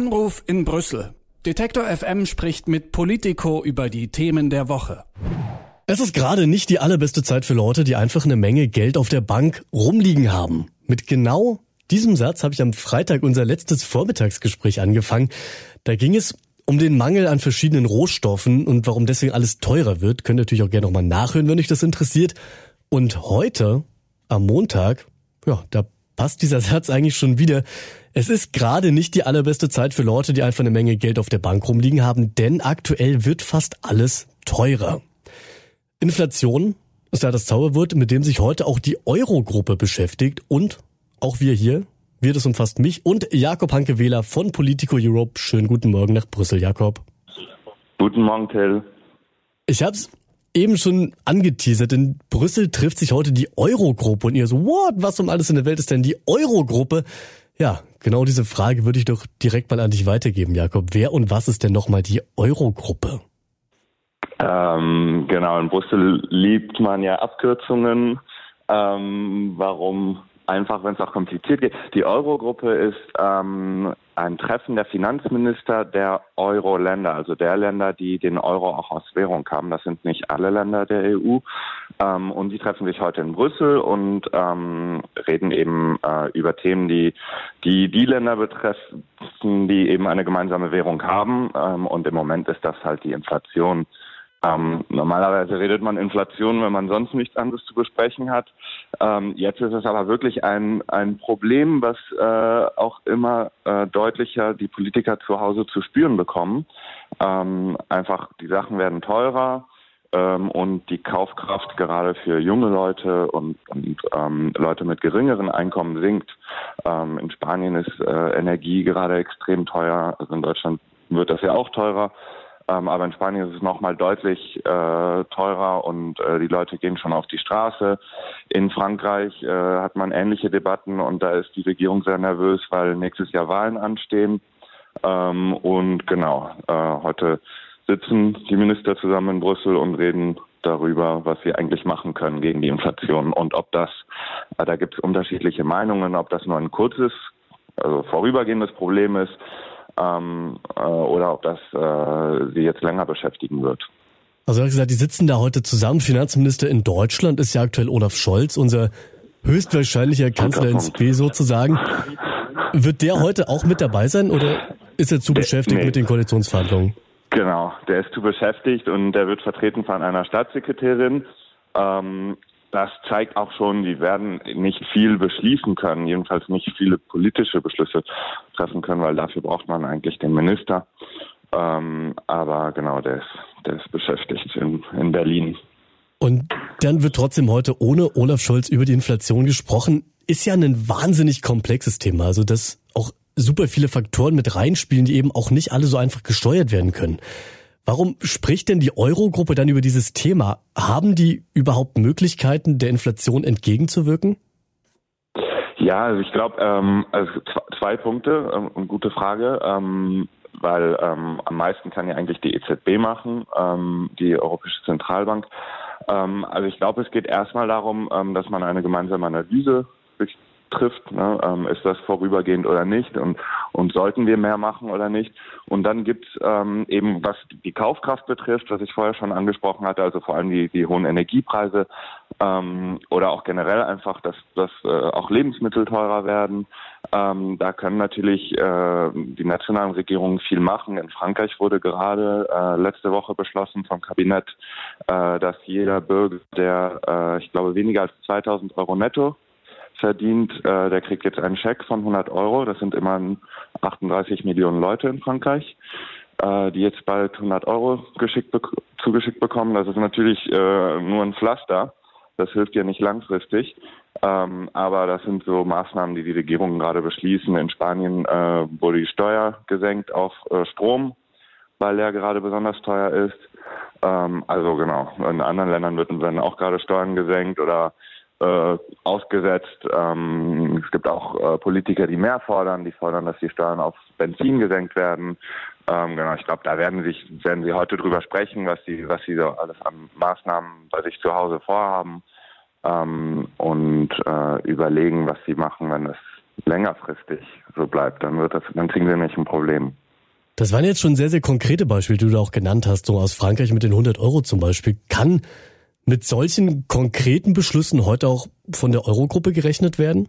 Anruf in Brüssel. Detektor FM spricht mit Politico über die Themen der Woche. Es ist gerade nicht die allerbeste Zeit für Leute, die einfach eine Menge Geld auf der Bank rumliegen haben. Mit genau diesem Satz habe ich am Freitag unser letztes Vormittagsgespräch angefangen. Da ging es um den Mangel an verschiedenen Rohstoffen und warum deswegen alles teurer wird. Könnt ihr natürlich auch gerne nochmal nachhören, wenn euch das interessiert. Und heute, am Montag, ja, da passt dieser Satz eigentlich schon wieder. Es ist gerade nicht die allerbeste Zeit für Leute, die einfach eine Menge Geld auf der Bank rumliegen haben, denn aktuell wird fast alles teurer. Inflation ist ja das Zauberwort, mit dem sich heute auch die Euro-Gruppe beschäftigt und auch wir hier. Wir, das umfasst mich und Jakob Hanke-Wähler von Politico Europe. Schönen guten Morgen nach Brüssel, Jakob. Guten Morgen, Till. Ich hab's eben schon angeteasert. In Brüssel trifft sich heute die Euro-Gruppe und ihr so, what, was um alles in der Welt ist denn die Euro-Gruppe? Ja, genau diese Frage würde ich doch direkt mal an dich weitergeben, Jakob. Wer und was ist denn nochmal die Eurogruppe? Ähm, genau, in Brüssel liebt man ja Abkürzungen. Ähm, warum einfach, wenn es auch kompliziert geht. Die Eurogruppe ist ähm, ein Treffen der Finanzminister der Euro-Länder, also der Länder, die den Euro auch aus Währung haben. Das sind nicht alle Länder der EU. Ähm, und die treffen sich heute in Brüssel und ähm, reden eben äh, über Themen, die, die die Länder betreffen, die eben eine gemeinsame Währung haben. Ähm, und im Moment ist das halt die Inflation. Ähm, normalerweise redet man Inflation, wenn man sonst nichts anderes zu besprechen hat. Ähm, jetzt ist es aber wirklich ein, ein Problem, was äh, auch immer äh, deutlicher die Politiker zu Hause zu spüren bekommen. Ähm, einfach, die Sachen werden teurer ähm, und die Kaufkraft gerade für junge Leute und, und ähm, Leute mit geringeren Einkommen sinkt. Ähm, in Spanien ist äh, Energie gerade extrem teuer, also in Deutschland wird das ja auch teurer. Ähm, aber in Spanien ist es nochmal deutlich äh, teurer und äh, die Leute gehen schon auf die Straße. In Frankreich äh, hat man ähnliche Debatten und da ist die Regierung sehr nervös, weil nächstes Jahr Wahlen anstehen. Ähm, und genau, äh, heute sitzen die Minister zusammen in Brüssel und reden darüber, was sie eigentlich machen können gegen die Inflation und ob das, äh, da gibt es unterschiedliche Meinungen, ob das nur ein kurzes, also vorübergehendes Problem ist ähm, äh, oder ob das äh, sie jetzt länger beschäftigen wird. Also, wie gesagt, die sitzen da heute zusammen. Finanzminister in Deutschland ist ja aktuell Olaf Scholz, unser höchstwahrscheinlicher Kanzler ins B sozusagen. Wird der heute auch mit dabei sein oder ist er zu beschäftigt nee. mit den Koalitionsverhandlungen? Genau, der ist zu beschäftigt und der wird vertreten von einer Staatssekretärin. Ähm, das zeigt auch schon, die werden nicht viel beschließen können, jedenfalls nicht viele politische Beschlüsse treffen können, weil dafür braucht man eigentlich den Minister. Ähm, aber genau, der ist, der ist beschäftigt in, in Berlin. Und dann wird trotzdem heute ohne Olaf Scholz über die Inflation gesprochen. Ist ja ein wahnsinnig komplexes Thema, also dass auch super viele Faktoren mit reinspielen, die eben auch nicht alle so einfach gesteuert werden können. Warum spricht denn die Eurogruppe dann über dieses Thema? Haben die überhaupt Möglichkeiten, der Inflation entgegenzuwirken? Ja, also ich glaube, ähm, also zwei Punkte, ähm, gute Frage, ähm, weil ähm, am meisten kann ja eigentlich die EZB machen, ähm, die Europäische Zentralbank. Ähm, also ich glaube, es geht erstmal darum, ähm, dass man eine gemeinsame Analyse trifft. Ne? Ähm, ist das vorübergehend oder nicht? Und, und sollten wir mehr machen oder nicht? Und dann gibt es ähm, eben, was die Kaufkraft betrifft, was ich vorher schon angesprochen hatte, also vor allem die, die hohen Energiepreise ähm, oder auch generell einfach, dass, dass äh, auch Lebensmittel teurer werden. Ähm, da können natürlich äh, die nationalen Regierungen viel machen. In Frankreich wurde gerade äh, letzte Woche beschlossen vom Kabinett, äh, dass jeder Bürger, der, äh, ich glaube, weniger als 2000 Euro netto verdient, äh, der kriegt jetzt einen Scheck von 100 Euro. Das sind immerhin 38 Millionen Leute in Frankreich, äh, die jetzt bald 100 Euro geschickt zugeschickt bekommen. Das ist natürlich äh, nur ein Pflaster. Das hilft ja nicht langfristig. Ähm, aber das sind so Maßnahmen, die die Regierungen gerade beschließen. In Spanien äh, wurde die Steuer gesenkt auf äh, Strom, weil der gerade besonders teuer ist. Ähm, also genau, in anderen Ländern werden auch gerade Steuern gesenkt oder äh, ausgesetzt. Ähm, es gibt auch äh, Politiker, die mehr fordern, die fordern, dass die Steuern auf Benzin gesenkt werden. Ähm, genau, ich glaube, da werden sich werden sie heute drüber sprechen, was sie was sie so alles an Maßnahmen bei sich zu Hause vorhaben ähm, und äh, überlegen, was sie machen, wenn das längerfristig so bleibt, dann wird das, dann kriegen wir nicht ein Problem. Das waren jetzt schon sehr, sehr konkrete Beispiele, die du auch genannt hast, so aus Frankreich mit den 100 Euro zum Beispiel. Kann mit solchen konkreten Beschlüssen heute auch von der Eurogruppe gerechnet werden?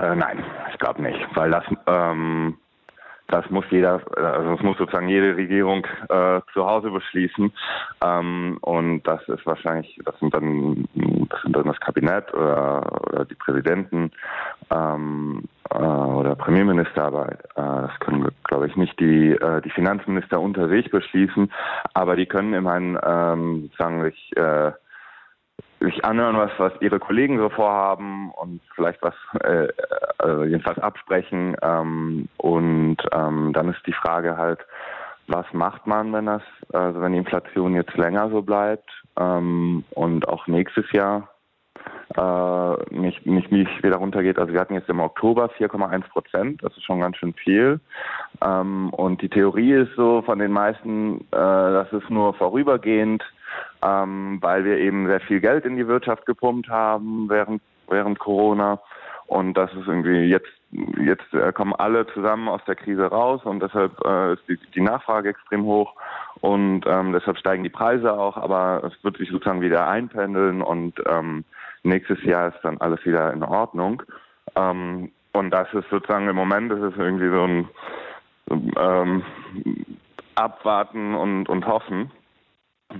Äh, nein, ich glaube nicht, weil das ähm, das muss jeder, also das muss sozusagen jede Regierung äh, zu Hause beschließen. Ähm, und das ist wahrscheinlich, das sind dann, das sind dann das Kabinett oder, oder die Präsidenten ähm, äh, oder Premierminister, aber äh, das können, glaube ich, nicht die äh, die Finanzminister unter sich beschließen. Aber die können immerhin ähm, sagen sich äh, sich anhören, was, was ihre Kollegen so vorhaben und vielleicht was äh, äh, jedenfalls absprechen. Ähm, und ähm, dann ist die Frage halt, was macht man, wenn das, also wenn die Inflation jetzt länger so bleibt ähm, und auch nächstes Jahr äh, nicht, nicht, nicht wieder runtergeht. Also wir hatten jetzt im Oktober 4,1 Prozent, das ist schon ganz schön viel. Ähm, und die Theorie ist so von den meisten, äh, dass es nur vorübergehend ähm, weil wir eben sehr viel Geld in die Wirtschaft gepumpt haben während, während Corona. Und das ist irgendwie jetzt, jetzt äh, kommen alle zusammen aus der Krise raus und deshalb äh, ist die, die Nachfrage extrem hoch und ähm, deshalb steigen die Preise auch, aber es wird sich sozusagen wieder einpendeln und ähm, nächstes Jahr ist dann alles wieder in Ordnung. Ähm, und das ist sozusagen im Moment, das ist irgendwie so ein ähm, Abwarten und, und Hoffen.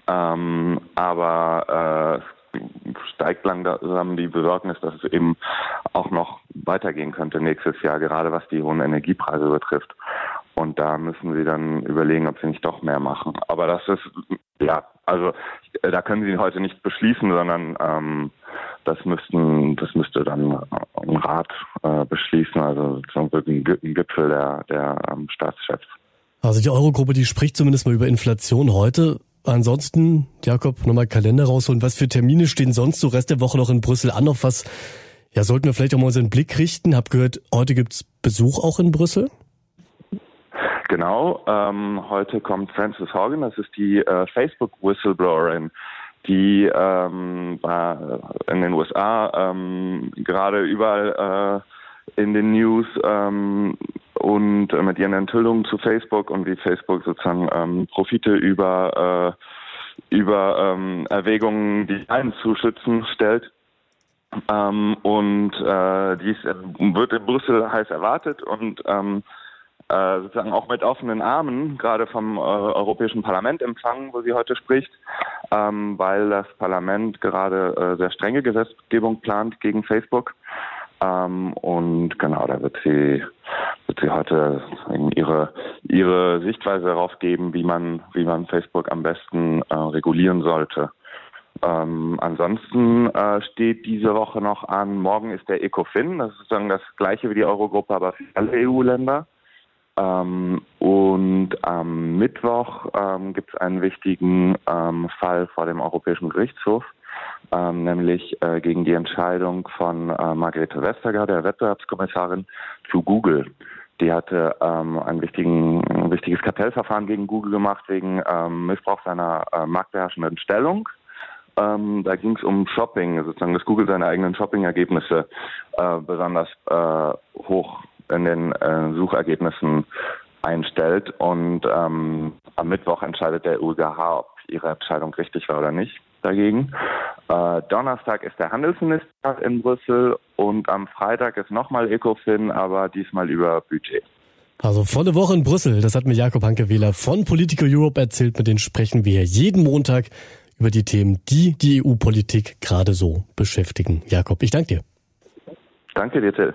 Ähm, aber äh, steigt langsam die Besorgnis, dass es eben auch noch weitergehen könnte nächstes Jahr, gerade was die hohen Energiepreise betrifft. Und da müssen sie dann überlegen, ob sie nicht doch mehr machen. Aber das ist, ja, also da können sie heute nicht beschließen, sondern ähm, das müssten, das müsste dann ein Rat äh, beschließen, also zum ein Gipfel der, der ähm, Staatschefs. Also die Eurogruppe, die spricht zumindest mal über Inflation heute. Ansonsten, Jakob, nochmal Kalender rausholen. Was für Termine stehen sonst so Rest der Woche noch in Brüssel an? Auf was ja, sollten wir vielleicht auch mal unseren Blick richten? Hab gehört, heute gibt's Besuch auch in Brüssel? Genau, ähm, heute kommt Frances Hogan, das ist die äh, Facebook-Whistleblowerin, die ähm, in den USA ähm, gerade überall äh, in den News ähm, und äh, mit ihren Enthüllungen zu Facebook und wie Facebook sozusagen ähm, Profite über äh, über ähm, Erwägungen, die einen zu schützen, stellt. Ähm, und äh, dies wird in Brüssel heiß erwartet und ähm, äh, sozusagen auch mit offenen Armen gerade vom äh, Europäischen Parlament empfangen, wo sie heute spricht, ähm, weil das Parlament gerade äh, sehr strenge Gesetzgebung plant gegen Facebook. Ähm, und genau, da wird sie wird sie heute ihre ihre Sichtweise darauf geben, wie man wie man Facebook am besten äh, regulieren sollte. Ähm, ansonsten äh, steht diese Woche noch an, morgen ist der ECOFIN, das ist sozusagen das gleiche wie die Eurogruppe, aber für alle EU-Länder. Ähm, und am Mittwoch ähm, gibt es einen wichtigen ähm, Fall vor dem Europäischen Gerichtshof ähm, nämlich äh, gegen die Entscheidung von äh, Margarete Vestager, der Wettbewerbskommissarin, zu Google. Die hatte ähm, ein, wichtigen, ein wichtiges Kartellverfahren gegen Google gemacht wegen ähm, Missbrauch seiner äh, marktbeherrschenden Stellung. Ähm, da ging es um Shopping, sozusagen, dass Google seine eigenen Shopping-Ergebnisse äh, besonders äh, hoch in den äh, Suchergebnissen einstellt. Und ähm, am Mittwoch entscheidet der UGH, ob ihre Entscheidung richtig war oder nicht dagegen. Äh, Donnerstag ist der Handelsminister in Brüssel und am Freitag ist nochmal ECOFIN, aber diesmal über Budget. Also volle Woche in Brüssel, das hat mir Jakob Hanke-Wähler von Politico Europe erzählt. Mit denen sprechen wir jeden Montag über die Themen, die die EU-Politik gerade so beschäftigen. Jakob, ich danke dir. Danke dir, Till.